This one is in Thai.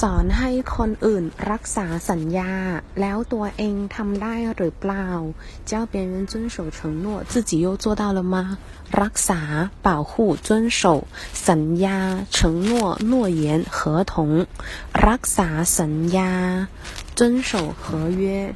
สอนให้คนอื่นรักษาสัญญา แล้วตัวเองทำได้หรือเปล่า教别人遵守承诺自己又做到了吗รักษา保护遵守สัญญา承诺诺言合同รักษาสัญญา遵守合约